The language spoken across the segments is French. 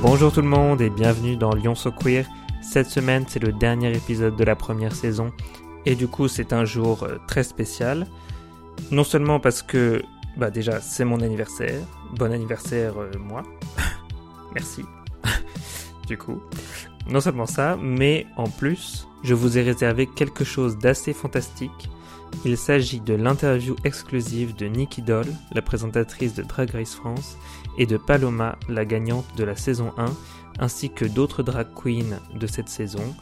Bonjour tout le monde et bienvenue dans Lyon So Queer. Cette semaine, c'est le dernier épisode de la première saison et du coup, c'est un jour euh, très spécial. Non seulement parce que, bah déjà, c'est mon anniversaire. Bon anniversaire, euh, moi. Merci. du coup, non seulement ça, mais en plus, je vous ai réservé quelque chose d'assez fantastique. Il s'agit de l'interview exclusive de Nikki Doll, la présentatrice de Drag Race France, et de Paloma, la gagnante de la saison 1, ainsi que d'autres drag queens de cette saison.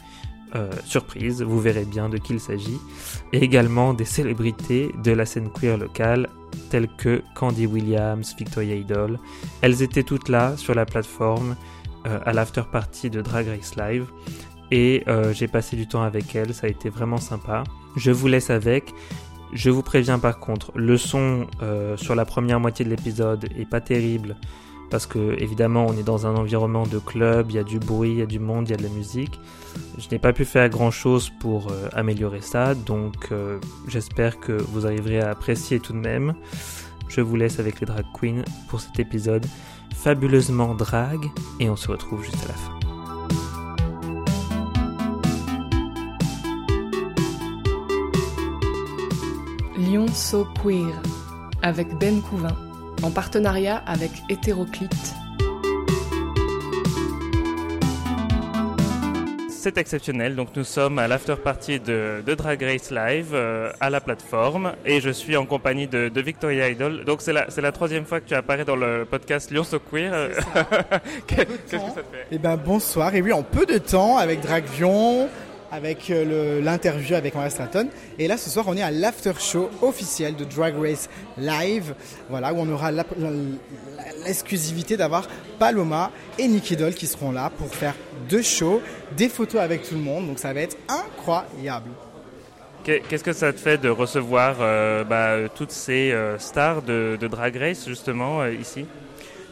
Euh, surprise, vous verrez bien de qui il s'agit, et également des célébrités de la scène queer locale, telles que Candy Williams, Victoria Idol. Elles étaient toutes là sur la plateforme euh, à l'after party de Drag Race Live, et euh, j'ai passé du temps avec elles, ça a été vraiment sympa. Je vous laisse avec. Je vous préviens par contre, le son euh, sur la première moitié de l'épisode est pas terrible parce que évidemment on est dans un environnement de club, il y a du bruit, il y a du monde, il y a de la musique. Je n'ai pas pu faire grand chose pour euh, améliorer ça, donc euh, j'espère que vous arriverez à apprécier tout de même. Je vous laisse avec les drag queens pour cet épisode fabuleusement drag et on se retrouve juste à la fin. Lyon So Queer avec Ben Couvin en partenariat avec Hétéroclite. C'est exceptionnel, donc nous sommes à l'after party de, de, Drag Race Live euh, à la plateforme et je suis en compagnie de, de Victoria Idol. Donc c'est la, c'est la troisième fois que tu apparais dans le podcast Lyon So Queer. Qu'est-ce que ça te fait? Eh ben bonsoir, et oui en peu de temps avec Dragvion, avec euh, l'interview avec Maria Stratton. Et là, ce soir, on est à l'after show officiel de Drag Race Live, voilà, où on aura l'exclusivité d'avoir Paloma et Nikki Doll qui seront là pour faire deux shows, des photos avec tout le monde. Donc ça va être incroyable. Qu'est-ce que ça te fait de recevoir euh, bah, toutes ces euh, stars de, de, Drag Race justement euh, ici?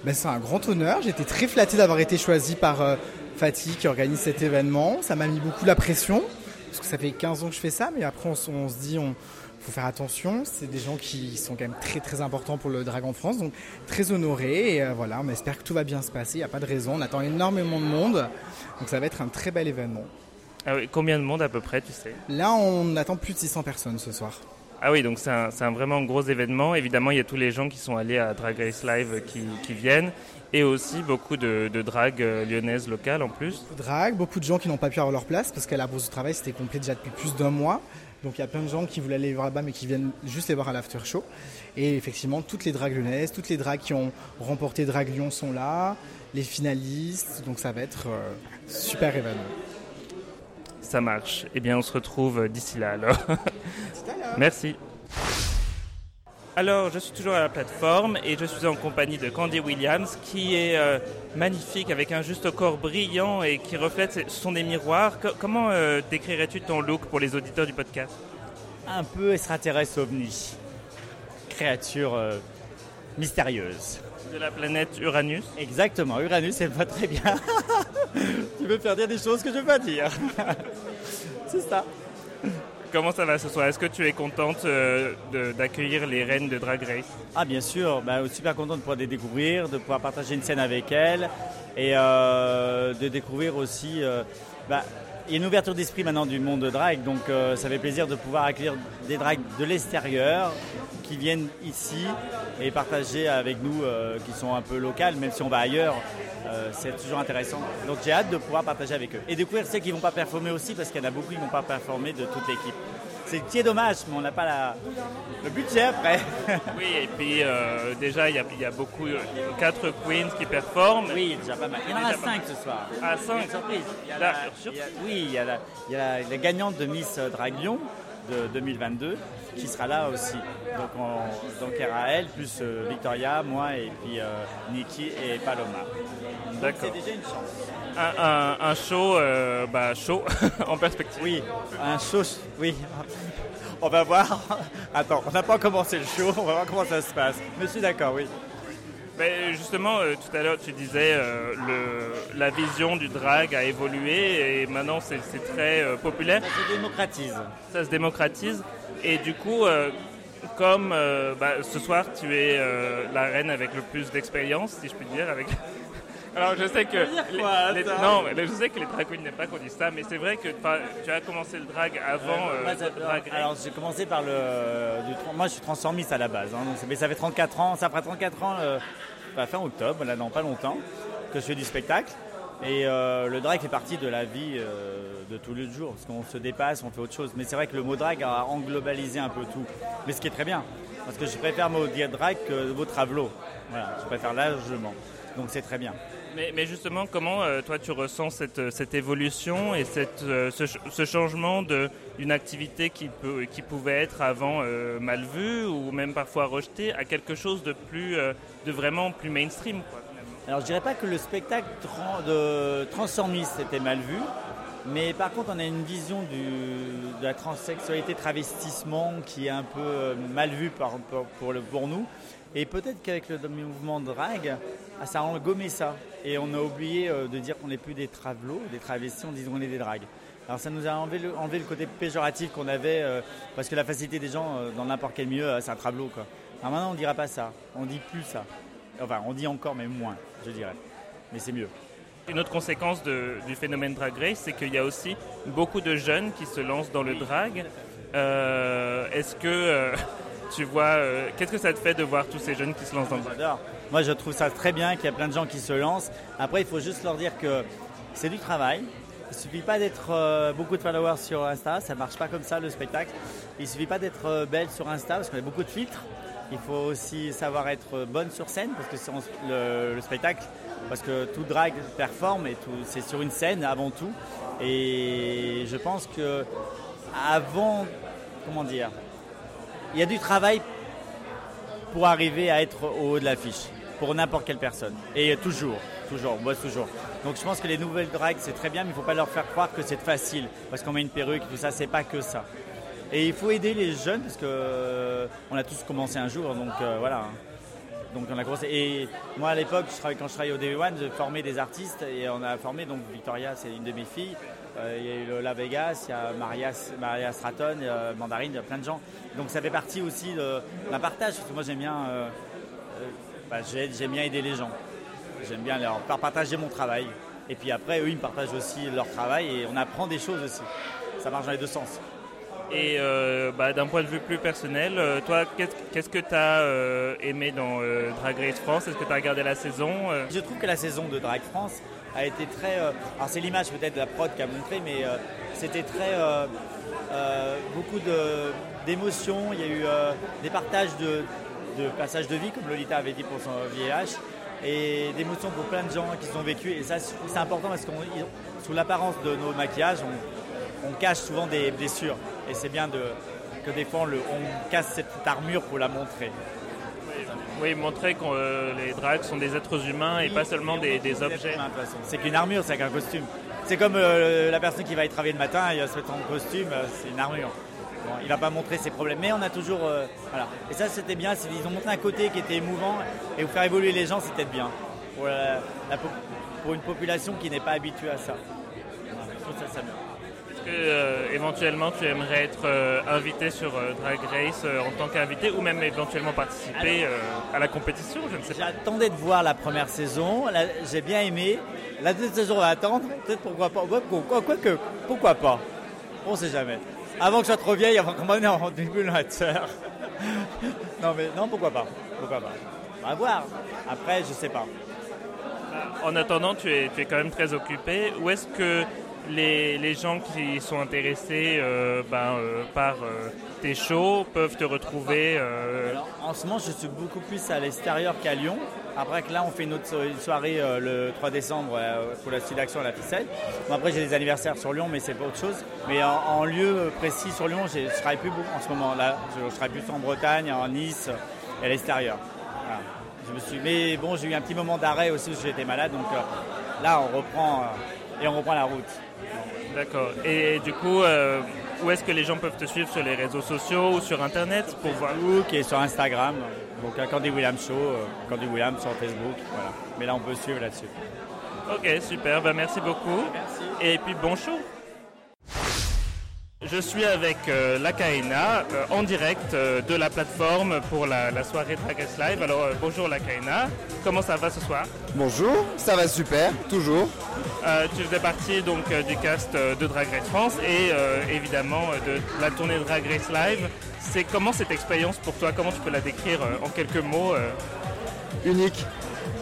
Ben, C'est un grand honneur. J'étais très flatté d'avoir été choisi par Fatih qui organise cet événement. Ça m'a mis beaucoup la pression, parce que ça fait 15 ans que je fais ça, mais après on, on se dit, on faut faire attention. C'est des gens qui sont quand même très très importants pour le drag en France, donc très honorés. Et euh, voilà, on espère que tout va bien se passer. Il n'y a pas de raison. On attend énormément de monde, donc ça va être un très bel événement. Ah oui, combien de monde à peu près, tu sais? Là, on attend plus de 600 personnes ce soir. Ah oui, donc c'est un, un, vraiment gros événement. Évidemment, il y a tous les gens qui sont allés à Drag Race Live qui, qui viennent et aussi beaucoup de, de drague lyonnaise locale en plus. Drague, beaucoup de gens qui n'ont pas pu avoir leur place parce qu'à la bourse du travail c'était complet déjà depuis plus d'un mois. Donc il y a plein de gens qui voulaient aller voir là-bas mais qui viennent juste les voir à l'after show. Et effectivement, toutes les dragues lyonnaises, toutes les dragues qui ont remporté Drag Lyon sont là, les finalistes, donc ça va être euh, super événement. Ça marche. Eh bien, on se retrouve d'ici là alors. Merci. Alors, je suis toujours à la plateforme et je suis en compagnie de Candy Williams qui est euh, magnifique avec un juste corps brillant et qui reflète, ce sont des miroirs. Co comment euh, décrirais-tu ton look pour les auditeurs du podcast? Un peu extraterrestre ovni, créature euh, mystérieuse. De la planète Uranus Exactement, Uranus, c'est pas très bien. tu veux faire dire des choses que je veux pas dire. c'est ça. Comment ça va ce soir? Est-ce que tu es contente euh, d'accueillir les reines de Drag Race? Ah bien sûr, bah, super contente de pouvoir les découvrir, de pouvoir partager une scène avec elles et euh, de découvrir aussi... Euh, bah, il y a une ouverture d'esprit maintenant du monde de drag, donc euh, ça fait plaisir de pouvoir accueillir des drags de l'extérieur qui viennent ici et partager avec nous, euh, qui sont un peu locales, même si on va ailleurs, euh, c'est toujours intéressant. Donc j'ai hâte de pouvoir partager avec eux. Et découvrir ceux qui ne vont pas performer aussi, parce qu'il y en a beaucoup qui ne vont pas performer de toute l'équipe. C'est est dommage, mais on n'a pas la... le budget après. oui, et puis euh, déjà, il y, y, a beaucoup, quatre queens qui performent. Oui, déjà pas mal. Il y en a cinq ce soir. Ah, cinq surprise. Il y a la, il y a, oui, il y a, la, il y a la, la gagnante de Miss Drag Lyon de 2022 qui sera là aussi. Donc, on, donc RAL plus euh, Victoria, moi et puis euh, Nikki et Paloma. D'accord. C'est déjà une chance. Un, un, un show, euh, bah, chaud en perspective. Oui, un show, oui. On va voir. Attends, on n'a pas commencé le show, on va voir comment ça se passe. Mais je suis d'accord, oui. Mais justement, euh, tout à l'heure, tu disais euh, le, la vision du drag a évolué et maintenant c'est très euh, populaire. Ça se démocratise. Ça se démocratise. Et du coup, euh, comme bah, ce soir, tu es la reine avec le plus d'expérience, si je puis dire, avec Alors je sais que les, non, je sais que les drag queens n'aiment pas qu'on dise ça, mais c'est vrai que tu as commencé le drag avant euh, drag Alors j'ai commencé par le, moi je suis transformiste à la base, hein, mais ça fait 34 ans, ça fera 34 ans, euh, bah, fin octobre, là dans pas longtemps, que je fais du spectacle. Et euh, le drag fait partie de la vie de tous les jours, parce qu'on se dépasse, on fait autre chose. Mais c'est vrai que le mot drag a englobalisé un peu tout. Mais ce qui est très bien, parce que je préfère mot drag que mot travelo. Voilà, je préfère largement. Donc c'est très bien. Mais, justement, comment euh, toi tu ressens cette, euh, évolution et euh, ce, changement d'une activité qui, pouvait être avant mal vue ou même parfois rejetée à quelque chose de, plus, de vraiment plus mainstream Alors je dirais pas que le spectacle de transformiste était mal vu, mais par contre on a une vision de la transsexualité travestissement qui est un peu mal vue par, pour, le, pour nous. Et peut-être qu'avec le mouvement drag, ah, ça a gommé ça. Et on a oublié euh, de dire qu'on n'est plus des travelots, des travestis, on dit qu'on est des dragues. Alors ça nous a enlevé le, côté péjoratif qu'on avait, euh, parce que la facilité des gens euh, dans n'importe quel milieu, c'est un travelot. Maintenant, on ne dira pas ça, on dit plus ça. Enfin, on dit encore, mais moins, je dirais. Mais c'est mieux. Une autre conséquence du phénomène Drag Race, c'est qu'il y a aussi beaucoup de jeunes qui se lancent dans le drag. Est-ce que tu vois, qu'est-ce que ça te fait de voir tous ces jeunes qui se lancent dans le drag moi, je trouve ça très bien qu'il y a plein de gens qui se lancent. Après, il faut juste leur dire que c'est du travail. Il suffit pas d'être euh, beaucoup de followers sur Insta, ça marche pas comme ça le spectacle. Il suffit pas d'être euh, belle sur Insta parce qu'on a beaucoup de filtres. Il faut aussi savoir être bonne sur scène parce que c'est le, spectacle, parce que tout drag performe et c'est sur une scène avant tout. Et je pense que avant, comment dire, il y a du travail pour arriver à être au haut de l'affiche pour n'importe quelle personne. Et toujours, toujours, moi toujours. Donc je pense que les nouvelles drags, c'est très bien, mais il ne faut pas leur faire croire que c'est facile, parce qu'on met une perruque, tout ça, c'est pas que ça. Et il faut aider les jeunes, parce que euh, on a tous commencé un jour, donc euh, voilà. Donc on a commencé. Et moi à l'époque, quand je travaillais au Day One, je formais des artistes et on a formé donc Victoria, c'est une de mes filles. Euh, il y a eu La Vegas, il y a Maria, Maria Stratton, Mandarine, il y a plein de gens. Donc ça fait partie aussi d'un partage, parce que moi j'aime bien bah, j'aime bien aider les gens. J'aime bien leur partager mon travail. Et puis après, eux, ils me partagent aussi leur travail et on apprend des choses aussi. Ça marche dans les deux sens. Et euh, bah, d'un point de vue plus personnel, euh, toi, qu'est-ce que tu as euh, aimé dans Drag Race France? Est-ce que tu as regardé la saison Je trouve que la saison de Drag France a été très... alors c'est l'image peut-être de la prod qui a montré, mais c'était très... beaucoup d'émotions, il y a eu des partages de, de passage de vie, comme Lolita avait dit pour son VIH, et d'émotions pour plein de gens qui sont vécu. Et ça, c'est important parce que sous l'apparence de nos maquillages, on, cache souvent des blessures. Et c'est bien de, que des fois, on, casse cette armure pour la montrer. Oui, montrer que euh, les drags sont des êtres humains et pas seulement des, objets. C'est qu'une armure, c'est qu'un costume. C'est comme euh, la personne qui va y travailler le matin, il va se mettre en costume, euh, c'est une armure il va pas montrer ses problèmes, mais on a toujours. Voilà. Et ça, c'était bien. Ils ont montré un côté qui était émouvant et vous faire évoluer les gens, c'était bien. Pour, pour, une population qui n'est pas habituée à ça. je trouve ça, ça bien. Est-ce que euh, éventuellement tu aimerais être euh, invité sur Drag Race en tant qu'invité ou même éventuellement participer à la compétition Je ne sais pas. J'attendais de voir la première saison. J'ai bien aimé. La deuxième saison, on va attendre. Peut-être pourquoi pas. Quoi, que, pourquoi pas On ne sait jamais avant que je sois trop vieille, avant qu'on m'emmène en déambulateur. non, mais non, pourquoi pas Pourquoi pas On va voir. Après, je sais pas. En attendant, tu es, tu es quand même très occupé. Où est-ce que les, gens qui sont intéressés euh, ben, euh, par euh, tes shows peuvent te retrouver En ce moment, je suis beaucoup plus à l'extérieur qu'à Lyon. Après que là, on fait une autre soirée le 3 décembre pour la suite d'action à la ficelle. après, j'ai des anniversaires sur Lyon, mais c'est pas autre chose. Mais en, lieu précis sur Lyon, je travaille plus beaucoup en ce moment. Là, je, je travaille plus en Bretagne, en Nice et à l'extérieur. Je me suis, mais bon, j'ai eu un petit moment d'arrêt aussi où j'étais malade, donc là, on reprend et on reprend la route. D'accord. Et du coup, euh, où est-ce que les gens peuvent te suivre sur les réseaux sociaux ou sur Internet pour voir? Facebook et sur Instagram. Donc à Candy Williams Show, euh, Candy Williams sur Facebook. Voilà. Mais là, on peut suivre là-dessus. Ok, super. Bah, merci beaucoup. Merci. Et puis bon show. Je suis avec euh, la euh, en direct euh, de la plateforme pour la, la soirée Drag Race Live. Alors bonjour la comment ça va ce soir? Bonjour, ça va super, toujours. Tu faisais partie donc du cast de Drag Race France et évidemment de la tournée Drag Race Live. C'est comment cette expérience pour toi? Comment tu peux la décrire en quelques mots Unique.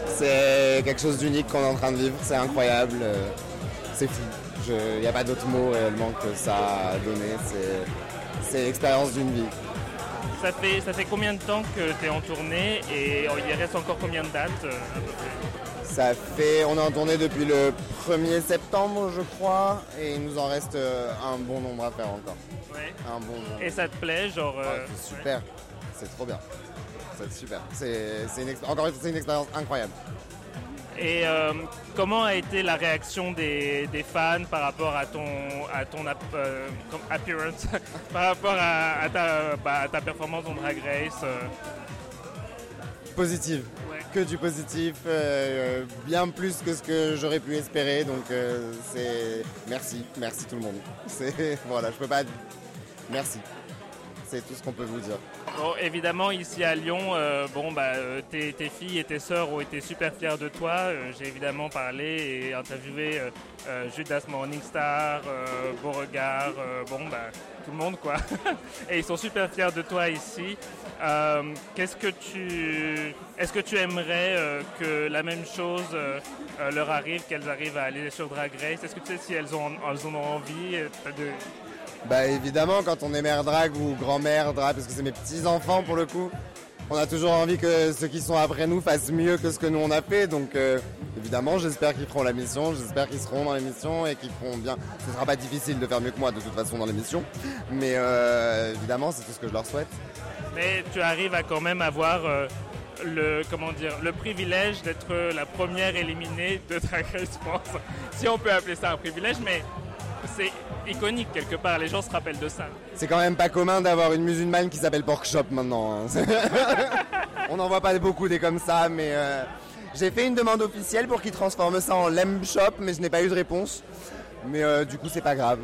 C'est quelque chose d'unique qu'on est en train de vivre, c'est incroyable, c'est fou. Il n'y a pas d'autre mot réellement que ça à donner, c'est- l'expérience d'une vie. ça fait, ça fait combien de temps que tu es en tournée et il reste encore combien de dates euh, à peu près Ça fait, on est en tournée depuis le 1er septembre je crois, et il nous en reste euh, un bon nombre à faire encore. Ouais. Un bon nombre. Et ça te plaît genre Ah, euh, c'est super, c'est trop bien. C'est super. C'est une encore une fois, c'est une expérience incroyable. Et euh, comment a été la réaction des, des fans par rapport à ton, à ton ap- euh, appearance, par rapport à, à ta, bah, à ta performance en Drag Race euh, Positive. Ouais. Que du positif, euh, bien plus que ce que j'aurais pu espérer. Donc c'est merci, merci tout le monde. C'est voilà, je peux pas. Merci. C'est tout ce qu'on peut vous dire. Évidemment, ici à Lyon, euh, bon, bah, euh, tes, filles et tes sœurs ont été super fiers de toi. Euh, J'ai évidemment parlé et interviewé Judas Morningstar, Beauregard, bon, bah, tout le monde, quoi. et ils sont super fiers de toi ici. Qu'est-ce que tu, est-ce que tu aimerais que la même chose leur arrive, qu'elles arrivent à aller sur Drag Race? Est-ce que tu sais si elles ont, elles en ont envie de, Bah évidemment, quand on est mère drague ou grand-mère drague, parce que c'est mes petits-enfants pour le coup, on a toujours envie que ceux qui sont après nous fassent mieux que ce que nous on a fait. Donc euh, évidemment, j'espère qu'ils feront la mission, j'espère qu'ils seront dans l'émission et qu'ils feront bien. Ce sera pas difficile de faire mieux que moi de toute façon dans l'émission, mais euh, évidemment, c'est tout ce que je leur souhaite. Mais tu arrives à quand même avoir euh, le comment dire le privilège d'être la première éliminée de Drag Race France. Si on peut appeler ça un privilège, mais c'est iconique quelque part. Les gens se rappellent de ça. C'est quand même pas commun d'avoir une musulmane qui s'appelle Pork Shop maintenant. hein. On n'en voit pas beaucoup des comme ça, mais euh, j'ai fait une demande officielle pour qu'ils transforment ça en Lamb Shop, mais je n'ai pas eu de réponse. Mais euh, du coup, c'est pas grave.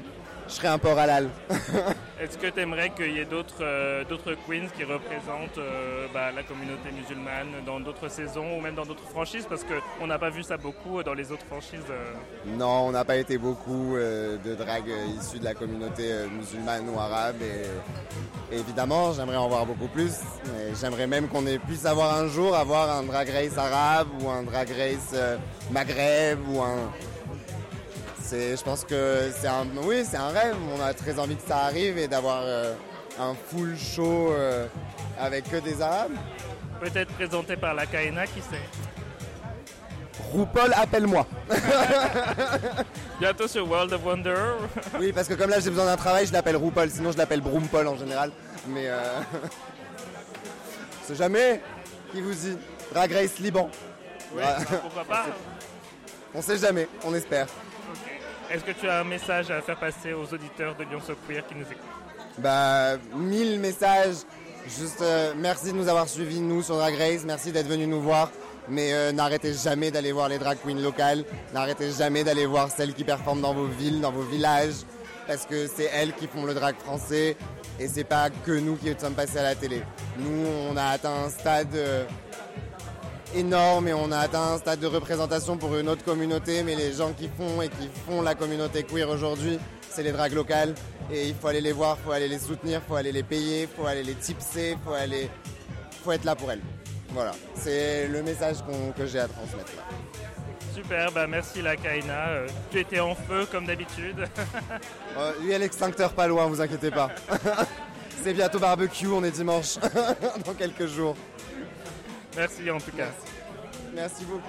Je serai un port halal. Est-ce que tu aimerais qu'il y ait d'autres euh, d'autres queens qui représentent euh, bah, la communauté musulmane dans d'autres saisons ou même dans d'autres franchises? Parce qu'on n'a pas vu ça beaucoup dans les autres franchises. euh. Non, on n'a pas été beaucoup euh, de drague euh, issus de la communauté euh, musulmane ou arabe. Et, et évidemment, j'aimerais en voir beaucoup plus. J'aimerais même qu'on ait- puisse avoir un jour avoir un drag race arabe ou un drag race euh, maghreb ou un. C'est, je pense que c'est un, oui, c'est un rêve. On a très envie que ça arrive et d'avoir euh, un full show euh, avec que des arabes. Peut-être présenté par la Kaina, qui sait? RuPaul, appelle-moi. Bientôt sur World of Wonder. Oui, parce que comme là j'ai besoin d'un travail, je l'appelle RuPaul, sinon je l'appelle Broompol en général. Mais euh... c'est jamais qui vous dit Drag Race Liban. Oui, pourquoi pas On sait jamais, on espère. Est-ce que tu as un message à faire passer aux auditeurs de Lyon So qui nous écoutent Bah, mille messages. Juste euh, merci de nous avoir suivis, nous, sur Drag Race. Merci d'être venus nous voir. Mais euh, n'arrêtez jamais d'aller voir les drag queens locales. N'arrêtez jamais d'aller voir celles qui performent dans vos villes, dans vos villages. Parce que c'est elles qui font le drag français. Et c'est pas que nous qui sommes passés à la télé. Nous, on a atteint un stade euh, énorme et on a atteint un stade de représentation pour une autre communauté. Mais les gens qui font et qui font la communauté queer aujourd'hui, c'est les drags locales. Et il faut aller les voir, il faut aller les soutenir, il faut aller les payer, il faut aller les tipser, il faut aller, faut être là pour elles. Voilà, c'est le message que j'ai à transmettre. là. Super, bah merci la Kaina. Euh, tu étais en feu comme d'habitude. Euh, lui, il y a l'extincteur pas loin, vous inquiétez pas. c'est bientôt barbecue, on est dimanche, dans quelques jours. Merci en tout cas. Merci beaucoup.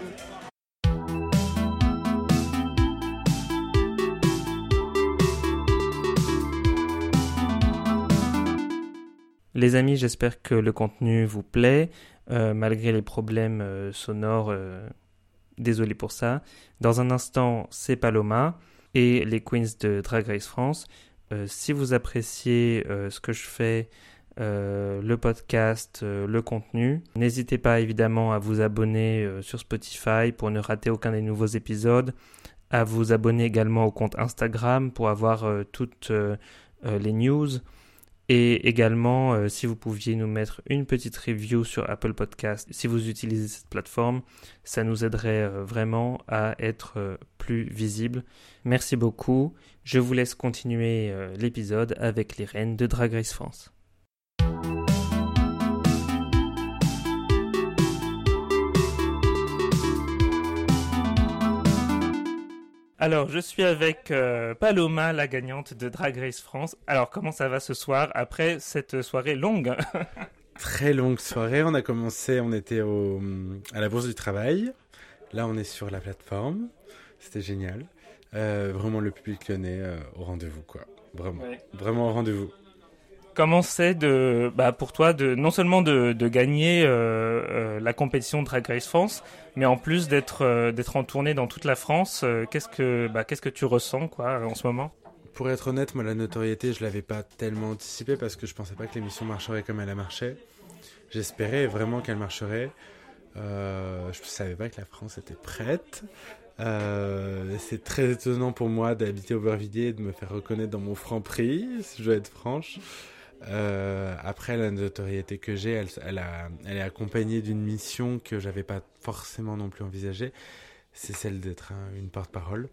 Les amis, j'espère que le contenu vous plaît, euh, malgré les problèmes euh, sonores. euh, désolé pour ça. Dans un instant, c'est Paloma et les Queens de Drag Race France. Euh, si vous appréciez euh, ce que je fais, euh, le podcast, euh, le contenu, n'hésitez pas évidemment à vous abonner euh, sur Spotify pour ne rater aucun des nouveaux épisodes, à vous abonner également au compte Instagram pour avoir toutes les news. Et également, si vous pouviez nous mettre une petite review sur Apple Podcast, si vous utilisez cette plateforme, ça nous aiderait vraiment à être plus visible. Merci beaucoup. Je vous laisse continuer l'épisode avec les reines de Drag Race France. Alors, je suis avec euh, Paloma, la gagnante de Drag Race France. Alors, comment ça va ce soir après cette soirée longue? Très longue soirée. On a commencé, on était au, à la Bourse du Travail. Là, on est sur la plateforme. C'était génial. Euh, vraiment, le public lyonnais euh, au rendez-vous, quoi. Vraiment, vraiment au rendez-vous. Comment c'est bah, pour toi non seulement de, gagner euh, euh, la compétition Drag Race France, mais en plus d'être euh, en tournée dans toute la France. qu'est-ce que bah, qu'est-ce que tu ressens en ce moment? Pour être honnête, moi la notoriété, je l'avais pas tellement anticipé parce que je pensais pas que l'émission marcherait comme elle a marché. J'espérais vraiment qu'elle marcherait. Je savais pas que la France était prête. c'est très étonnant pour moi d'habiter Aubervilliers et de me faire reconnaître dans mon franc prix, si je dois être franche. Euh, après, la notoriété que j'ai, elle, est accompagnée d'une mission que j'avais pas forcément non plus envisagée. C'est celle d'être une porte-parole.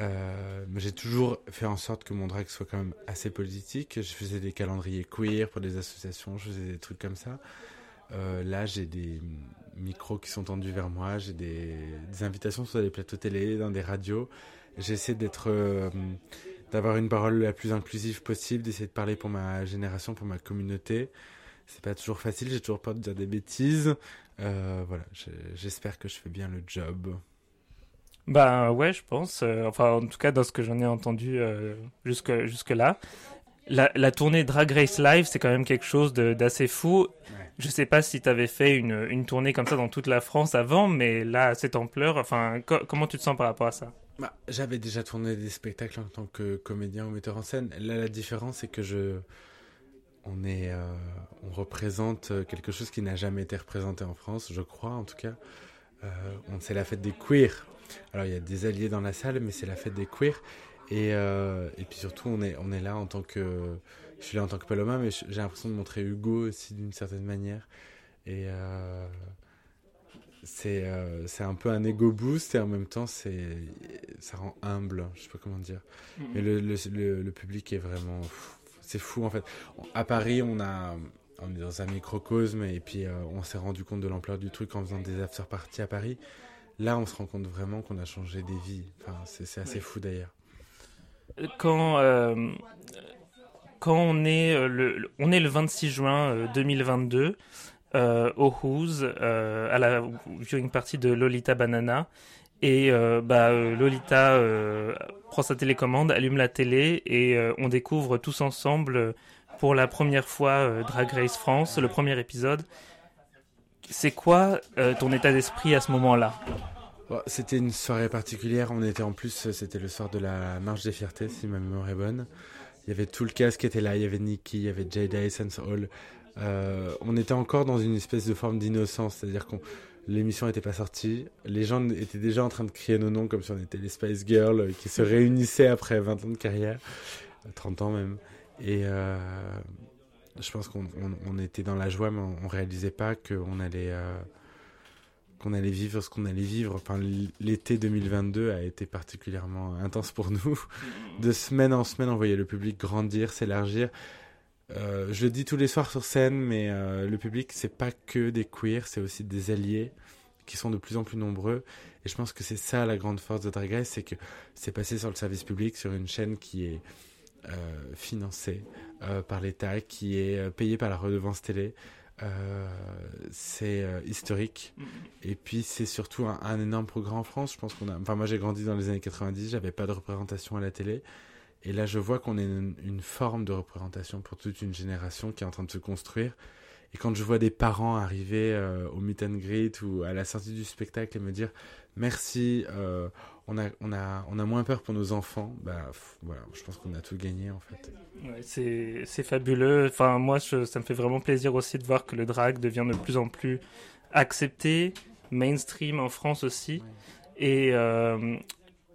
Euh, j'ai toujours fait en sorte que mon drag soit quand même assez politique. Je faisais des calendriers queer pour des associations, je faisais des trucs comme ça. Euh, là, j'ai des micros qui sont tendus vers moi, j'ai des, invitations sur des plateaux télé, dans des radios. J'essaie d'être d'avoir une parole la plus inclusive possible, d'essayer de parler pour ma génération, pour ma communauté. C'est pas toujours facile, j'ai toujours peur de dire des bêtises. Euh, voilà, j'espère que je fais bien le job. Bah ouais, je pense. Euh, enfin, en tout cas, dans ce que j'en ai entendu euh, jusque, jusque là. La, la, tournée Drag Race Live, c'est quand même quelque chose d'assez fou. Je sais pas si tu avais fait une, une, tournée comme ça dans toute la France avant, mais là, à cette ampleur, enfin, comment tu te sens par rapport à ça? Bah, J'avais déjà tourné des spectacles en tant que comédien ou metteur en scène. Là, la différence, c'est que je. On, est, euh, on représente quelque chose qui n'a jamais été représenté en France, je crois en tout cas. Euh, c'est la fête des queers. Alors il y a des alliés dans la salle, mais c'est la fête des queers. Et, euh, et puis surtout, on est, on est là en tant que. Je suis là en tant que Paloma, mais j'ai l'impression de montrer Hugo aussi d'une certaine manière. Et, euh, c'est un peu un ego boost et en même temps c'est ça rend humble je sais pas comment dire. Mais le, le, le, public est vraiment c'est fou en fait. À Paris on a on est dans un microcosme et puis euh, on s'est rendu compte de l'ampleur du truc en faisant des after parties à Paris. Là on se rend compte vraiment qu'on a changé des vies. Enfin c'est assez fou d'ailleurs. Quand euh, quand on est le on est le 26 juin 2022 euh, au Who's euh, à la viewing partie de Lolita Banana. Et euh, bah, Lolita prend sa télécommande, allume la télé et on découvre tous ensemble pour la première fois Drag Race France, le premier épisode. C'est quoi ton état d'esprit à ce moment-là? C'était une soirée particulière. On était en plus, c'était le soir de la marche des fiertés, si ma mémoire est bonne. Il y avait tout le cast qui était là. Il y avait Nikki, il y avait Jada Essence Hall, euh, on était encore dans une espèce de forme d'innocence, c'est-à-dire que l'émission n'était pas sortie, les gens étaient déjà en train de crier nos noms comme si on était les Spice Girls euh, qui se réunissaient après 20 ans de carrière, 30 euh, ans même. Et je pense qu'on était dans la joie, mais on, réalisait pas qu'on allait qu'on allait vivre ce qu'on allait vivre. Enfin, l'été 2022 a été particulièrement intense pour nous. De semaine en semaine, on voyait le public grandir, s'élargir. Euh, je le dis tous les soirs sur scène, mais euh, le public, c'est pas que des queers, c'est aussi des alliés qui sont de plus en plus nombreux. Et je pense que c'est ça la grande force de Drag Race, c'est que c'est passé sur le service public, sur une chaîne qui est euh, financée par l'État, qui est payée par la redevance télé. c'est historique. Mm-hmm. Et puis c'est surtout un, un, énorme progrès en France. Je pense qu'on a. Enfin, moi j'ai grandi dans les années 90, j'avais pas de représentation à la télé. Et là, je vois qu'on est une, une, forme de représentation pour toute une génération qui est en train de se construire. Et quand je vois des parents arriver euh, au meet and greet ou à la sortie du spectacle et me dire merci, euh, on, a, on, a, on a moins peur pour nos enfants, bah, voilà, je pense qu'on a tout gagné en fait. Ouais, c'est fabuleux. Enfin, moi, je, ça me fait vraiment plaisir aussi de voir que le drag devient de plus en plus accepté, mainstream en France aussi. Et, euh,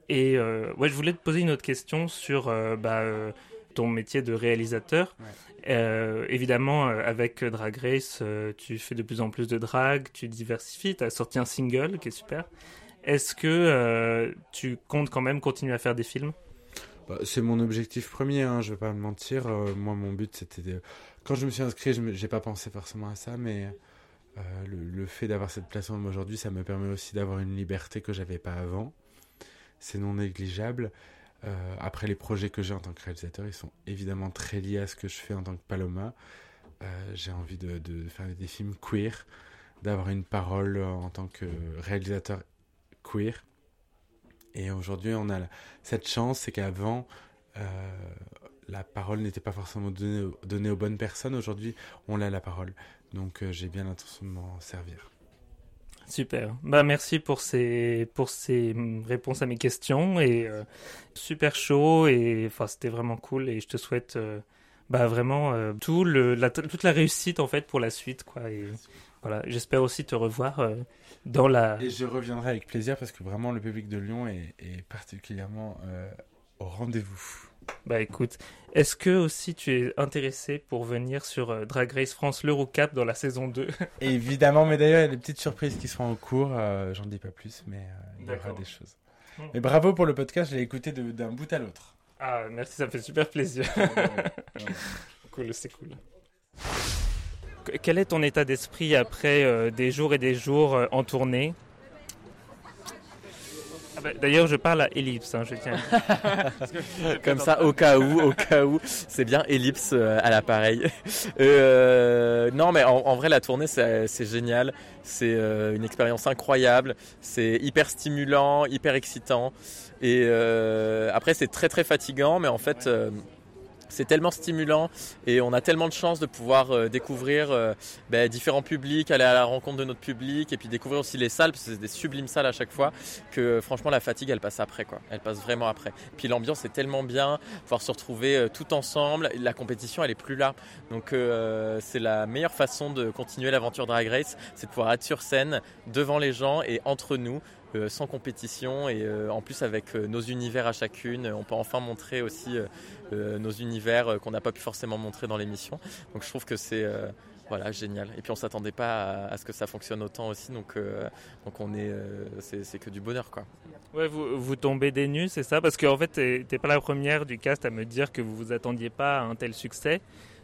et euh, ouais, je voulais te poser une autre question sur euh, bah, euh, ton métier de réalisateur. évidemment, avec Drag Race, tu fais de plus en plus de drag, tu diversifies, tu as sorti un single qui est super. Est-ce que tu comptes quand même continuer à faire des films? Bah, c'est mon objectif premier, hein, je vais pas me mentir. Euh, moi, mon but, c'était de... Quand je me suis inscrit, je n'ai pas pensé forcément à ça, mais euh, le, fait d'avoir cette plateforme aujourd'hui, ça me permet aussi d'avoir une liberté que j'avais pas avant. C'est non négligeable. Euh, après, les projets que j'ai en tant que réalisateur, ils sont évidemment très liés à ce que je fais en tant que Paloma. j'ai envie de, faire des films queer, d'avoir une parole en tant que réalisateur queer. Et aujourd'hui, on a cette chance, c'est qu'avant, euh, la parole n'était pas forcément donnée, aux bonnes personnes. Aujourd'hui, on a la parole. Donc, euh, j'ai bien l'intention de m'en servir. Super. Bah merci pour ces pour ces réponses à mes questions et euh, super chaud et c'était vraiment cool et je te souhaite bah vraiment tout le la, toute la réussite en fait pour la suite quoi voilà j'espère aussi te revoir dans la. Et je reviendrai avec plaisir parce que vraiment le public de Lyon est, particulièrement euh, au rendez-vous. Bah écoute, est-ce que aussi tu es intéressé pour venir sur euh, Drag Race France l'Eurocap dans la saison 2 Évidemment, mais d'ailleurs il y a des petites surprises qui seront en cours, euh, j'en dis pas plus, mais il y aura des choses. Hmm. Mais bravo pour le podcast, je l'ai écouté d'un bout à l'autre. Ah merci, ça me fait super plaisir. cool, c'est cool quel est ton état d'esprit après euh, des jours et des jours euh, en tournée? Ah bah, D'ailleurs, je parle à Ellipse, hein, je tiens. Comme ça, au cas où, au cas où, c'est bien Ellipse euh, à l'appareil. non, mais en, vrai, la tournée, c'est génial. C'est une expérience incroyable. C'est hyper stimulant, hyper excitant. Et après, c'est très très fatigant, mais en fait c'est tellement stimulant et on a tellement de chance de pouvoir euh, découvrir euh, ben, différents publics, aller à la rencontre de notre public et puis découvrir aussi les salles parce que c'est des sublimes salles à chaque fois que franchement la fatigue elle passe après quoi, elle passe vraiment après. Puis l'ambiance est tellement bien, pouvoir se retrouver euh, tout ensemble, la compétition elle est plus là donc c'est la meilleure façon de continuer l'aventure Drag Race, c'est de pouvoir être sur scène devant les gens et entre nous euh, sans compétition et euh, en plus avec euh, nos univers à chacune, on peut enfin montrer aussi nos univers qu'on n'a pas pu forcément montrer dans l'émission. Donc je trouve que c'est voilà, génial. Et puis on s'attendait pas à, ce que ça fonctionne autant aussi, donc, donc on est, c'est, que du bonheur quoi. Ouais, vous, vous tombez des nues, c'est ça? Parce qu'en fait, t'es, pas la première du cast à me dire que vous vous attendiez pas à un tel succès.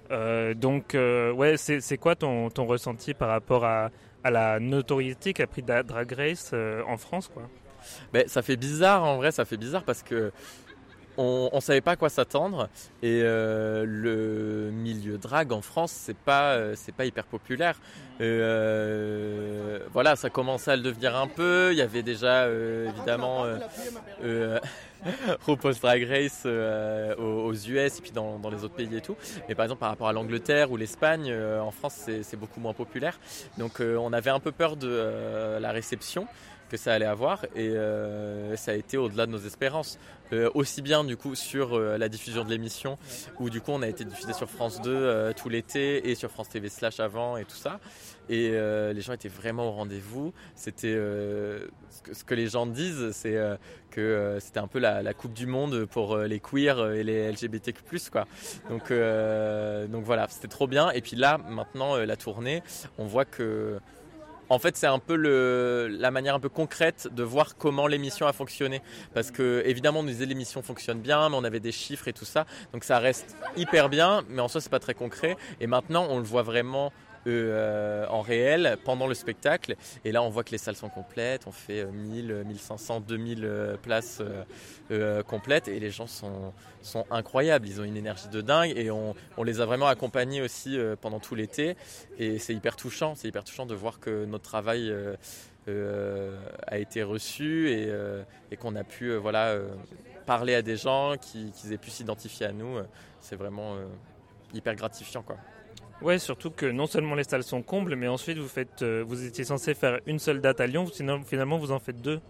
donc, ouais, c'est, quoi ton, ton ressenti par rapport à, à la notoriété qu'a pris Drag Race euh, en France, quoi. Ben, ça fait bizarre, en vrai, ça fait bizarre parce que on, ne savait pas à quoi s'attendre. Et euh, le milieu drag en France c'est pas euh, c'est pas hyper populaire. Voilà ça commençait à le devenir un peu. Il y avait déjà évidemment RuPaul's Drag Race euh, aux, US et puis dans, les autres pays et tout. Mais par exemple par rapport à l'Angleterre ou l'Espagne, euh, en France c'est beaucoup moins populaire. Donc euh, on avait un peu peur de la réception que ça allait avoir et ça a été au-delà de nos espérances. aussi bien du coup sur la diffusion de l'émission où du coup on a été diffusé sur France 2 tout l'été et sur France TV slash avant et tout ça et euh, les gens étaient vraiment au rendez-vous. C'était euh, ce, que, les gens disent, c'est euh, que c'était un peu la, Coupe du Monde pour les queers et les LGBTQ+. Quoi. Donc, donc voilà, c'était trop bien. Et puis là, maintenant, la tournée, on voit que en fait, c'est un peu la manière un peu concrète de voir comment l'émission a fonctionné. Parce que, évidemment, on disait l'émission fonctionne bien, mais on avait des chiffres et tout ça. Donc ça reste hyper bien, mais en soi, c'est pas très concret. Et maintenant, on le voit vraiment euh, en réel pendant le spectacle. Et là, on voit que les salles sont complètes. On fait 1000, 1500, 2000 places euh, complètes et les gens sont, sont incroyables. Ils ont une énergie de dingue et on, on les a vraiment accompagnés aussi euh, pendant tout l'été. Et c'est hyper touchant. C'est hyper touchant de voir que notre travail a été reçu et, et qu'on a pu voilà, parler à des gens qui, qui aient pu s'identifier à nous. C'est vraiment hyper gratifiant. quoi. Ouais, surtout que non seulement les salles sont combles, mais ensuite vous faites, euh, vous étiez censé faire une seule date à Lyon, sinon finalement vous en faites deux.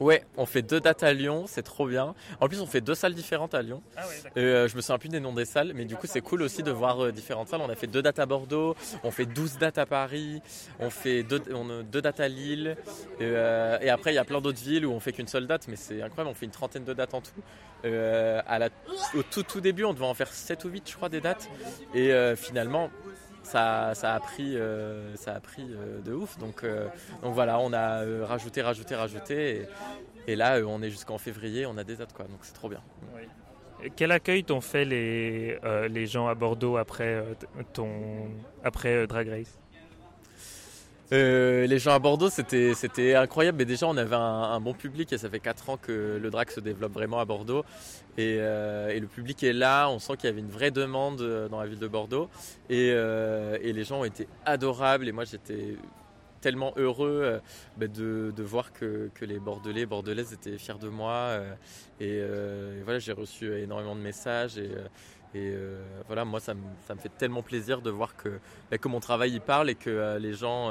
Ouais, on fait deux dates à Lyon, c'est trop bien. En plus, on fait deux salles différentes à Lyon. Ah ouais. Euh, je me souviens plus des noms des salles, mais du coup, c'est cool aussi de voir euh, différentes salles. On a fait deux dates à Bordeaux, on fait 12 dates à Paris, on fait deux, on a deux dates à Lille. Et, euh, et après, il y a plein d'autres villes où on fait qu'une seule date, mais c'est incroyable. On fait une trentaine de dates en tout. À la, au tout, tout début, on devait en faire 7 ou 8, je crois, des dates. Et finalement, ça, a pris, euh, ça a pris euh, de ouf. Donc, euh, donc voilà, on a rajouté, rajouté, rajouté. Et, là, on est jusqu'en février, on a des dates, quoi. Donc c'est trop bien. Quel accueil t'ont fait les, les gens à Bordeaux après, ton, après Drag Race? Euh, les gens à Bordeaux, c'était incroyable. Mais déjà, on avait un, bon public et ça fait 4 ans que le drag se développe vraiment à Bordeaux. Et, euh, et le public est là. On sent qu'il y avait une vraie demande euh, dans la ville de Bordeaux. Et, les gens ont été adorables. Et moi, j'étais tellement heureux bah, de, voir que, les Bordelais, Bordelaises étaient fiers de moi. et, et voilà, j'ai reçu énormément de messages. Et, et euh, voilà, moi, ça me, ça me fait tellement plaisir de voir que, bah, que mon travail y parle et que euh, les gens.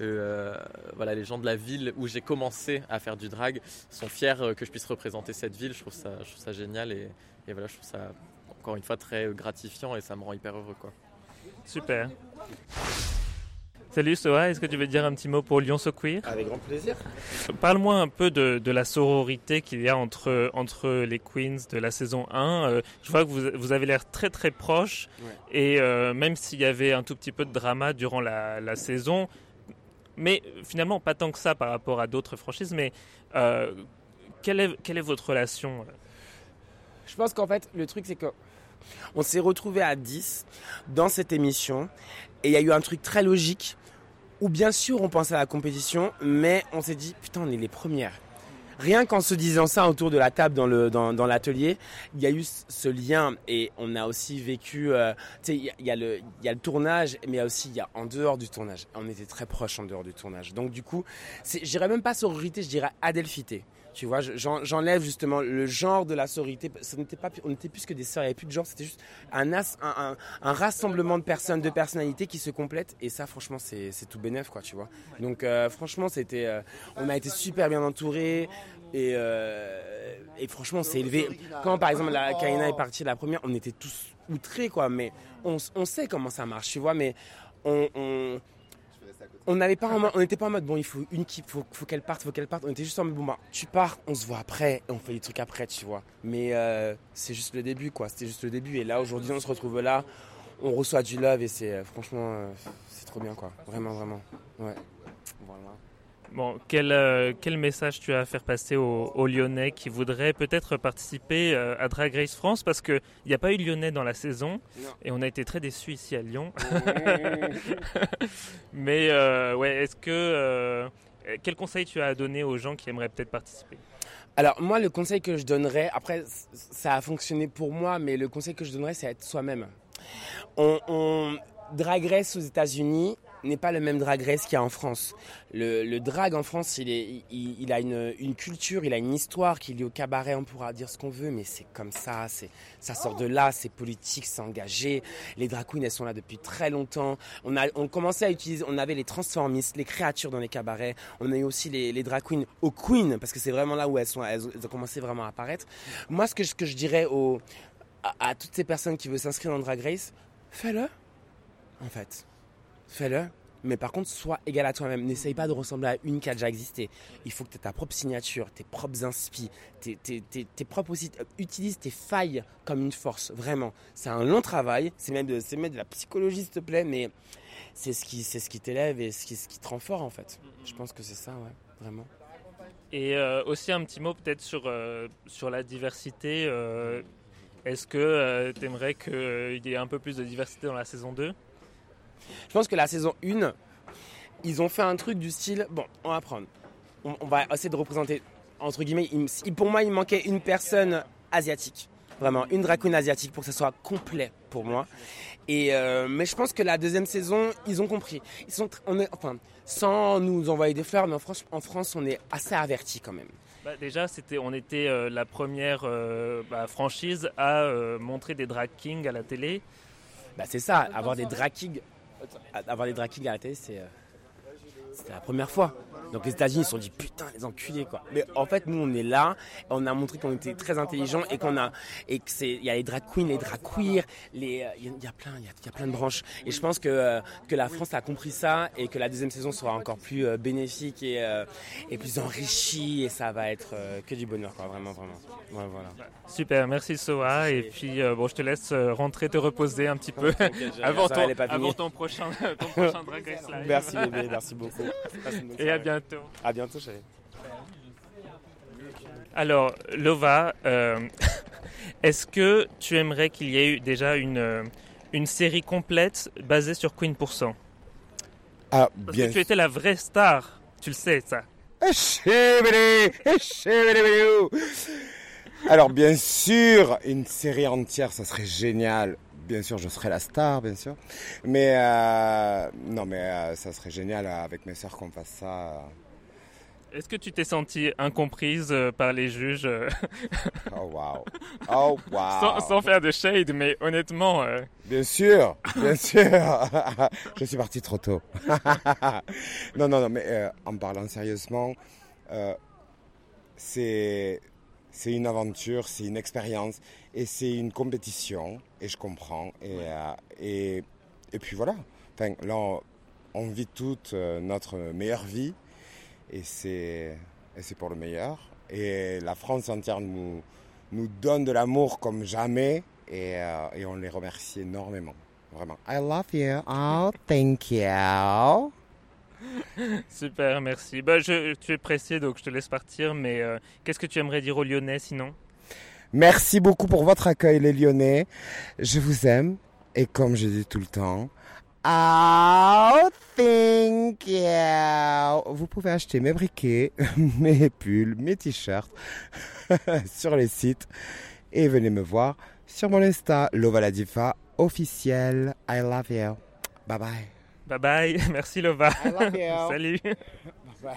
euh, voilà, les gens de la ville où j'ai commencé à faire du drag sont fiers que je puisse représenter cette ville. Je trouve ça, je trouve ça génial et, et voilà, je trouve ça encore une fois très gratifiant et ça me rend hyper heureux quoi. Super. Salut Soa, est-ce que tu veux dire un petit mot pour Lyon So Queer? Avec grand plaisir. Parle-moi un peu de, de la sororité qu'il y a entre, entre les queens de la saison 1. Euh, je vois que vous, vous avez l'air très très proches Ouais. et euh, même s'il y avait un tout petit peu de drama durant la, la saison, mais finalement pas tant que ça par rapport à d'autres franchises, mais euh, quelle, est, quelle est votre relation Je pense qu'en fait, le truc, c'est que on s'est retrouvés à 10 dans cette émission et il y a eu un truc très logique où bien sûr on pensait à la compétition, mais on s'est dit putain, on est les premières. Rien qu'en se disant ça autour de la table dans le dans, dans l'atelier, il y a eu ce- lien et on a aussi vécu. euh, tu sais, il y, a- le il y a le tournage, mais aussi il y a en dehors du tournage. On était très proches en dehors du tournage. Donc du coup, dirais même pas sororité, je dirais adelphité. Tu vois, je- j'en- j'enlève justement le genre de la sororité. Ce n'était pas, on n'était plus que des sœurs, il n'y avait plus de genre, c'était juste un, as- un, un, un rassemblement de personnes, de personnalités qui se complètent. Et ça, franchement, c'est, c'est tout bénef, quoi, tu vois. Donc, euh, franchement, c'était, euh, on a été super bien entourés. Et, euh, et franchement, on s'est élevé. Quand, par exemple, la Kaina est partie la première, on était tous outrés, quoi. Mais on, on sait comment ça marche, tu vois. Mais on, on n'avait pas n'était pas en mode bon il faut une qui faut, faut qu'elle parte faut qu'elle parte. On était juste en mode bon bah tu pars on se voit après et on fait des trucs après tu vois. Mais euh, c'est juste le début quoi. C'était juste le début. Et là aujourd'hui on se retrouve là. On reçoit du love et c'est euh, franchement euh, c'est trop bien quoi. Vraiment vraiment. Ouais. Voilà Bon, quel, euh, quel message tu as à faire passer aux, aux Lyonnais qui voudraient peut-être participer euh, à Drag Race France? Parce qu'il n'y a pas eu Lyonnais dans la saison Non. et on a été très déçus ici à Lyon. Mais euh, ouais, est-ce que. euh, quel conseil tu as à donner aux gens qui aimeraient peut-être participer? Alors moi le conseil que je donnerais, après ça a fonctionné pour moi, mais le conseil que je donnerais c'est être soi-même. On, on drag race aux États-Unis n'est pas le même drag race qu'il y a en France. Le, le drag en France, il, a une, culture, il a une histoire qui est liée au cabaret, on pourra dire ce qu'on veut, mais c'est comme ça, ça sort de là, c'est politique, c'est engagé. Les drag queens, elles sont là depuis très longtemps. On a, on à utiliser, on avait les transformistes, les créatures dans les cabarets. On a eu aussi les, drag queens au Queen, parce que c'est vraiment là où elles, sont, elles, ont commencé vraiment à apparaître. Moi, ce que, je- dirais aux, à, toutes ces personnes qui veulent s'inscrire dans Drag Race, fais-le, en fait. Fais-le. Mais par contre, sois égal à toi-même. N'essaye pas de ressembler à une qui a déjà existé. Il faut que tu aies ta propre signature, tes propres inspi, tes, propres aussi. euh, Utilise tes failles comme une force, vraiment. C'est un long travail. C'est même, de, la psychologie, s'il te plaît, mais c'est ce qui, t'élève et ce qui, te rend fort, en fait. Je pense que c'est ça, ouais, vraiment. Et euh, aussi un petit mot peut-être sur, euh, la diversité. Est-ce que tu aimerais qu'il y ait un peu plus de diversité dans la saison 2 Je pense que la saison 1, ils ont fait un truc du style, bon, on va prendre, on, on va essayer de représenter, entre guillemets, il me- il- pour moi, il manquait une personne asiatique. Vraiment, une queen asiatique pour que ce soit complet pour moi. Et euh, mais je pense que la deuxième saison, ils ont compris. Ils sont, tr- on est, enfin, sans nous envoyer des fleurs, mais en France, en France, on est assez avertis quand même. Bah, déjà, c'était, on était euh, la première euh, bah, franchise à montrer des drag kings à la télé. Bah c'est ça, avoir des drag kings, avoir des drag kings télé, c'est, euh, c'était la première fois. Donc les États-Unis se sont dit putain les enculés quoi. Mais en fait nous on est là, on a montré qu'on était très intelligents et qu'on a et que c'est il y a les drag queens, les drag queer, les euh, il y, a- plein il y a, il y a plein de branches et je pense que euh, que la France a compris ça et que la deuxième saison sera encore plus euh, bénéfique et et plus enrichie et ça va être que du bonheur quoi vraiment vraiment. Ouais, voilà. Super, merci Soa. Et puis, euh, bon, je te laisse rentrer te reposer un petit peu avant, Ça, ton, avant ton prochain, ton prochain Drag Race Live. Merci bébé, merci beaucoup. Et à soirée. Bientôt. À bientôt chérie. Alors, Lova, euh, est-ce que tu aimerais qu'il y ait eu déjà une, euh, une série complète basée sur Queen Pourcent Ah, Parce bien que tu étais la vraie star, tu le sais ça. Chibili, chibili-bilou. Alors bien sûr, une série entière, ça serait génial. Bien sûr, je serais la star, bien sûr. Mais euh, non, mais euh, ça serait génial euh, avec mes sœurs qu'on fasse ça. Est-ce que tu t'es sentie incomprise par les juges Oh waouh, oh waouh. sans, sans faire de shade, mais honnêtement, euh, Bien sûr, bien sûr. je suis parti trop tôt. non, non, non, mais en parlant sérieusement, c'est c'est une aventure, c'est une expérience et c'est une compétition et je comprends et euh, et, et puis voilà. Enfin, là, on, on vit toute euh, notre meilleure vie et c'est et c'est pour le meilleur et la France entière nous nous donne de l'amour comme jamais et, euh, et on les remercie énormément. Vraiment. I love you. Oh, thank you. super, merci. Bah, je, tu es pressé, donc je te laisse partir, mais euh, qu'est-ce que tu aimerais dire aux Lyonnais sinon? Merci beaucoup pour votre accueil, les Lyonnais. Je vous aime. Et comme je dis tout le temps, oh, thank you. Vous pouvez acheter mes briquets, mes pulls, mes t-shirts sur les sites. Et venez me voir sur mon Insta, Lovaladifa officiel. I love you. Bye bye. Bye bye, merci Lova. I love you. Salut. Bye.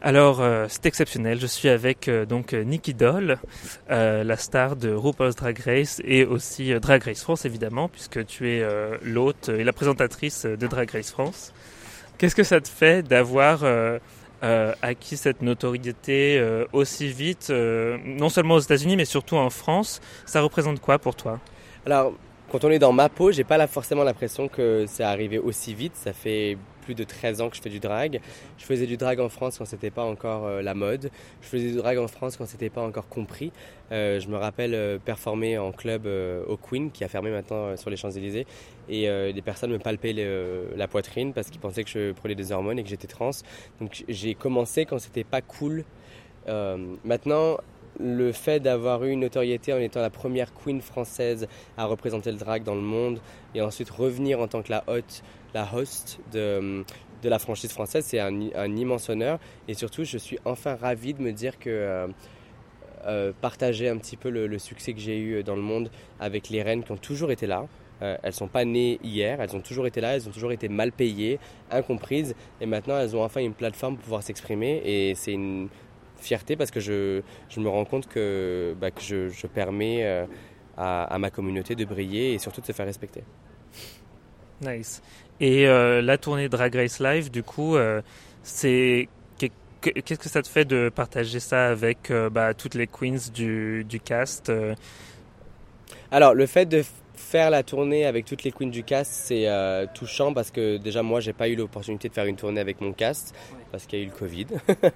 Alors, euh, c'est exceptionnel. Je suis avec euh, donc euh, Nikki Doll, la star de RuPaul's Drag Race et aussi Drag Race France, évidemment, puisque tu es l'hôte et la présentatrice de Drag Race France. Qu'est-ce que ça te fait d'avoir acquis cette notoriété aussi vite, non seulement aux États-Unis, mais surtout en France? Ça représente quoi pour toi? Alors, quand on est dans ma peau, j'ai pas forcément l'impression que c'est arrivé aussi vite. Ça fait plus de 13 ans que je fais du drag. Je faisais du drag en France quand c'était pas encore euh, la mode. Je faisais du drag en France quand c'était pas encore compris. Euh, je me rappelle euh, performer en club au Queen, qui a fermé maintenant sur les Champs-Élysées. Et des personnes me palpaient la poitrine parce qu'ils pensaient que je prenais des hormones et que j'étais trans. Donc j'ai commencé quand c'était pas cool. Maintenant, le fait d'avoir eu une notoriété en étant la première queen française à représenter le drag dans le monde et ensuite revenir en tant que la hôte, la host de, la franchise française, c'est un, immense honneur. Et surtout, je suis enfin ravi de me dire que euh, euh, partager un petit peu le, succès que j'ai eu dans le monde avec les reines qui ont toujours été là. Euh, elles sont pas nées hier, elles ont toujours été là, elles ont toujours été mal payées, incomprises, et maintenant elles ont enfin une plateforme pour pouvoir s'exprimer, et c'est une fierté parce que je, me rends compte que, bah, je, permets euh, à ma communauté de briller et surtout de se faire respecter. Nice. Et euh, la tournée Drag Race Live, du coup, euh, c'est qu'est- qu'est-ce que ça te fait de partager ça avec euh, bah, toutes les queens du, du cast Alors, le fait de faire la tournée avec toutes les queens du cast, c'est euh, touchant parce que déjà, moi, j'ai pas eu l'opportunité de faire une tournée avec mon cast parce qu'il y a eu le Covid.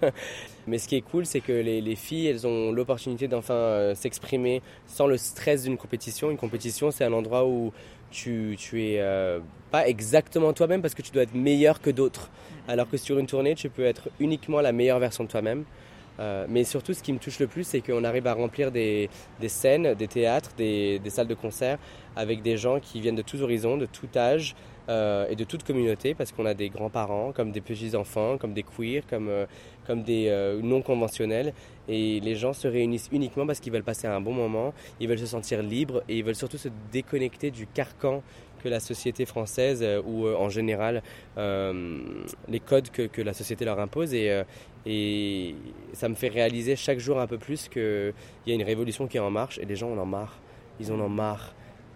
Mais ce qui est cool, c'est que les, les filles, elles ont l'opportunité d'enfin s'exprimer sans le stress d'une compétition. Une compétition, c'est un endroit où tu, es euh, pas exactement toi-même parce que tu dois être meilleur que d'autres. Alors que sur une tournée, tu peux être uniquement la meilleure version de toi-même. Euh, mais surtout, ce qui me touche le plus, c'est qu'on arrive à remplir des, scènes, des théâtres, des salles de concert avec des gens qui viennent de tous horizons, de tout âge euh, et de toute communauté, parce qu'on a des grands-parents, comme des petits-enfants, comme des queers, comme, euh, comme des euh, non-conventionnels. Et les gens se réunissent uniquement parce qu'ils veulent passer un bon moment, ils veulent se sentir libres et ils veulent surtout se déconnecter du carcan que la société française ou en général les codes que, la société leur impose et, et ça me fait réaliser chaque jour un peu plus qu'il y a une révolution qui est en marche et les gens en ont marre. Ils en ont marre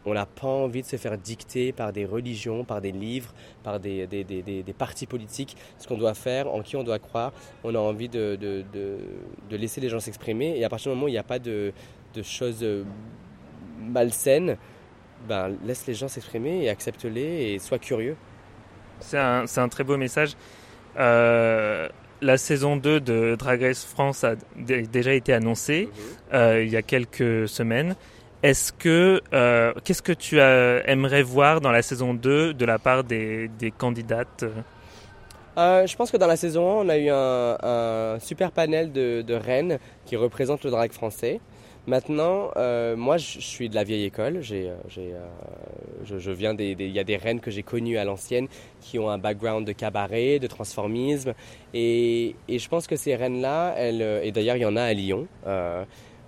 on n'a pas envie de se faire dicter par des religions, par des livres, par des, des, des, des partis politiques ce qu'on doit faire, en qui on doit croire. On a envie de, de, de, de laisser les gens s'exprimer et à partir du moment où il n'y a pas de, de choses euh, malsaines, ben, laisse les gens s'exprimer et accepte-les et sois curieux. C'est un, un, très beau message. Euh, la saison 2 de Drag Race France a déjà été annoncée mhm. euh, il y a quelques semaines. Est-ce que euh, qu'est-ce que tu aimerais voir dans la saison 2 de la part des, des candidates? Euh, je pense que dans la saison 1, on a eu un, super panel de, de, reines qui représentent le drag français. Maintenant, euh, moi, je suis de la vieille école. J'ai, j'ai, je, viens des, il y a des reines que j'ai connues à l'ancienne qui ont un background de cabaret, de transformisme, et, et je pense que ces reines-là, elles, et d'ailleurs il y en a à Lyon.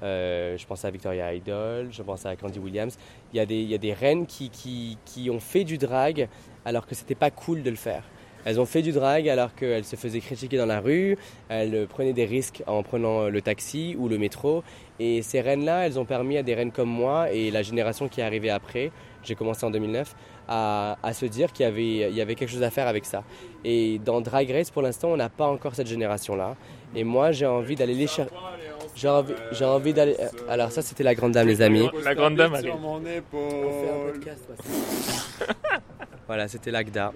Euh, je pense à Victoria Idol, je pense à Candy Williams. Il y a des, il y a des reines qui, qui, qui ont fait du drag alors que c'était pas cool de le faire. Elles ont fait du drag alors qu'elles se faisaient critiquer dans la rue, elles prenaient des risques en prenant le taxi ou le métro. Et ces reines-là, elles ont permis à des reines comme moi et la génération qui est arrivée après, j'ai commencé en 2009, à, à se dire qu'il y y avait quelque chose à faire avec ça. Et dans Drag Race, pour l'instant, on n'a pas encore cette génération-là. Et moi, j'ai envie d'aller les chercher. J'ai envie, j'ai envie d'aller. Alors ça, c'était la grande dame, les amis. La grande dame. Allez. Sur mon épaule. voilà, c'était l'Agda.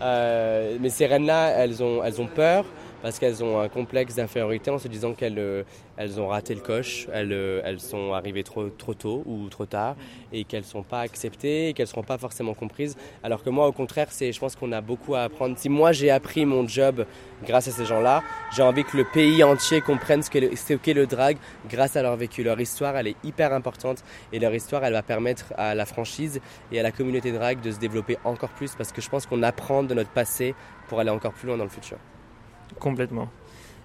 Euh, mais ces reines-là, elles ont, elles ont peur parce qu'elles ont un complexe d'infériorité en se disant qu'elles euh, elles ont raté le coche, elles, euh, elles sont arrivées trop, trop tôt ou trop tard et qu'elles ne sont pas acceptées et qu'elles ne seront pas forcément comprises. Alors que moi, au contraire, c'est, je pense qu'on a beaucoup à apprendre. Si moi j'ai appris mon job grâce à ces gens-là, j'ai envie que le pays entier comprenne ce qu'est ce qu'est le drag grâce à leur vécu. Leur histoire, elle est hyper importante et leur histoire, elle va permettre à la franchise et à la communauté drag de se développer encore plus parce que je pense qu'on apprend de notre passé pour aller encore plus loin dans le futur. Complètement.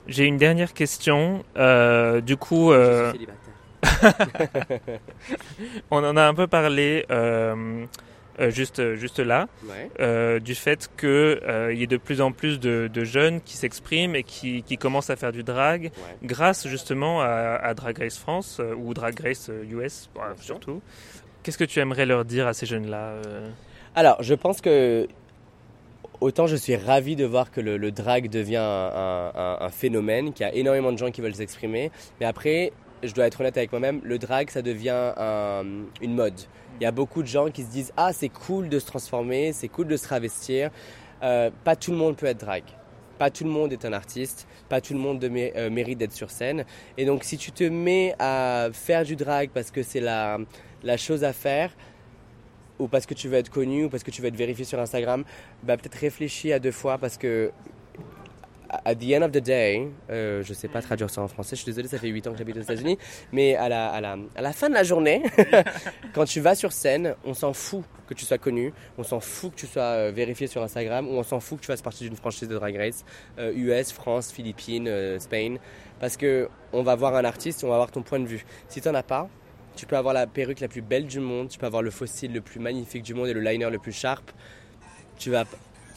J'ai une dernière question. Euh, du coup, euh... on en a un peu parlé euh, euh juste, juste là, ouais. Du fait qu'il y ait de plus en plus de, de jeunes qui s'expriment et qui, qui, commencent à faire du drag ouais. grâce justement à, à, Drag Race France ou Drag Race US surtout. Qu'est-ce que tu aimerais leur dire à ces jeunes-là Alors, je pense que autant je suis ravi de voir que le, drag devient un, phénomène, qu'il y a énormément de gens qui veulent s'exprimer. Mais après, je dois être honnête avec moi-même, le drag, ça devient une mode. Il y a beaucoup de gens qui se disent Ah, c'est cool de se transformer, c'est cool de se travestir. Euh, pas tout le monde peut être drag. Pas tout le monde est un artiste, pas tout le monde euh, mérite d'être sur scène. Et donc, si tu te mets à faire du drag parce que c'est la chose à faire, ou parce que tu veux être connu ou parce que tu veux être vérifié sur Instagram, bah, peut-être réfléchis à deux fois parce que at the end of the day, euh, je sais pas traduire ça en français, je suis désolé, ça fait 8 ans que j'habite aux États-Unis, mais à la, à, la, à la fin de la journée, quand tu vas sur scène, on s'en fout que tu sois connu, on s'en fout que tu sois euh, vérifié sur Instagram, ou on s'en fout que tu fasses partie d'une franchise de Drag Race, euh, US, France, Philippines, euh, Spain, parce que on va voir un artiste, on va voir ton point de vue. Si tu n'en as pas, tu peux avoir la perruque la plus belle du monde, tu peux avoir le fossile le plus magnifique du monde et le liner le plus sharp. Tu vas,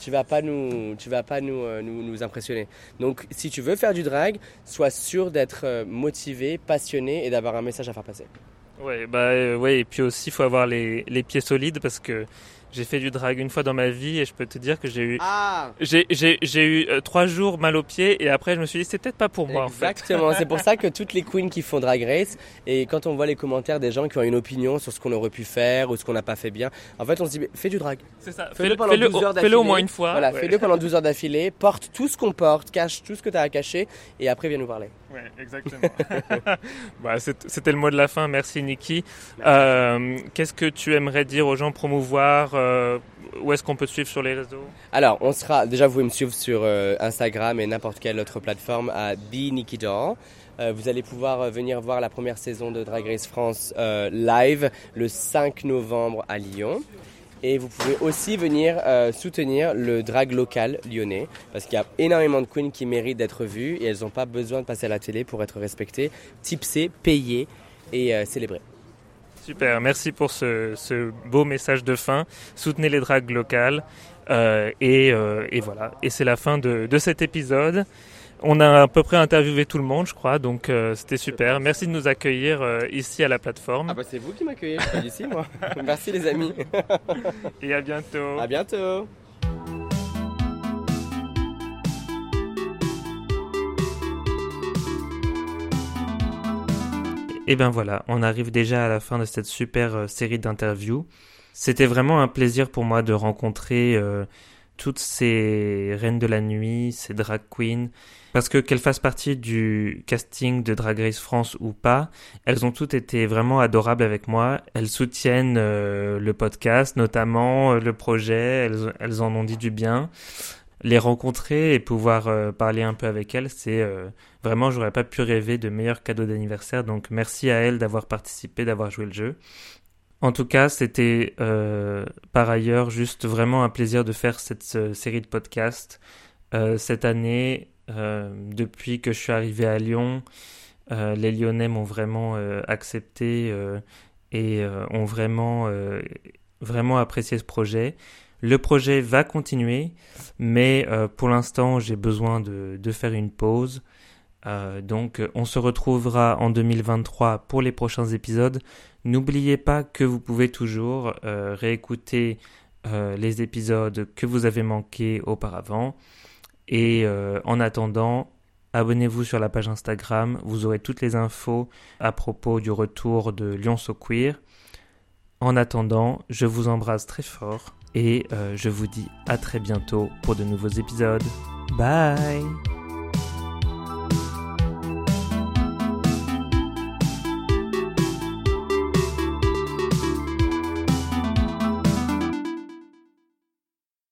tu vas pas nous, tu vas pas euh, nous, nous, impressionner. Donc, si tu veux faire du drag, sois sûr d'être euh, motivé, passionné et d'avoir un message à faire passer. Ouais, bah euh, et puis aussi il faut avoir les, les pieds solides parce que j'ai fait du drag une fois dans ma vie et je peux te dire que j'ai eu ah j'ai eu euh, trois jours mal aux pieds et après je me suis dit c'est peut-être pas pour moi Exactement, en fait. c'est pour ça que toutes les queens qui font drag race et quand on voit les commentaires des gens qui ont une opinion sur ce qu'on aurait pu faire ou ce qu'on n'a pas fait bien, en fait on se dit fais du drag. C'est ça. Fais-le Fais pendant fais 12 heures Fais-le au moins une fois. Voilà, ouais. fais-le pendant 12 heures d'affilée, porte tout ce qu'on porte, cache tout ce que tu as à cacher et après viens nous parler. Ouais, exactement. bah, C'était le mot de la fin. Merci Niki. Euh, Qu'est-ce que tu aimerais dire aux gens promouvoir euh, Où est-ce qu'on peut te suivre sur les réseaux? Alors, on sera déjà vous pouvez me suivre sur euh, Instagram et n'importe quelle autre plateforme à Doll. Euh, vous allez pouvoir venir voir la première saison de Drag Race France euh, live le 5 novembre à Lyon. Et vous pouvez aussi venir euh, soutenir le drag local lyonnais parce qu'il y a énormément de queens qui méritent d'être vues et elles n'ont pas besoin de passer à la télé pour être respectées, tipsées, payées et euh, célébrées. Super, merci pour ce, beau message de fin. Soutenez les drags locales euh, et, et, voilà. Et c'est la fin de, de cet épisode. On a à peu près interviewé tout le monde, je crois, donc euh, c'était super. Merci de nous accueillir euh, ici à la plateforme. Ah bah c'est vous qui m'accueillez, je suis ici moi. Merci les amis. Et à bientôt. À bientôt. Et ben voilà, on arrive déjà à la fin de cette super euh, série d'interviews. C'était vraiment un plaisir pour moi de rencontrer euh, toutes ces reines de la nuit, ces drag queens, parce que qu'elles fassent partie du casting de Drag Race France ou pas, elles ont toutes été vraiment adorables avec moi. Elles soutiennent euh, le podcast, notamment le projet, elles, en ont dit du bien les rencontrer et pouvoir euh, parler un peu avec elles, c'est euh, vraiment, j'aurais pas pu rêver de meilleurs cadeaux d'anniversaire. Donc merci à elles d'avoir participé, d'avoir joué le jeu. En tout cas, c'était euh, par ailleurs juste vraiment un plaisir de faire cette série de podcasts. cette année, depuis que je suis arrivé à Lyon, les Lyonnais m'ont vraiment accepté et ont vraiment, apprécié ce projet. Le projet va continuer, mais euh, pour l'instant, j'ai besoin de, faire une pause. Euh, donc, on se retrouvera en 2023 pour les prochains épisodes. N'oubliez pas que vous pouvez toujours euh, réécouter les épisodes que vous avez manqués auparavant. Et en attendant, abonnez-vous sur la page Instagram. Vous aurez toutes les infos à propos du retour de Lyon So Queer. En attendant, je vous embrasse très fort et euh, je vous dis à très bientôt pour de nouveaux épisodes. Bye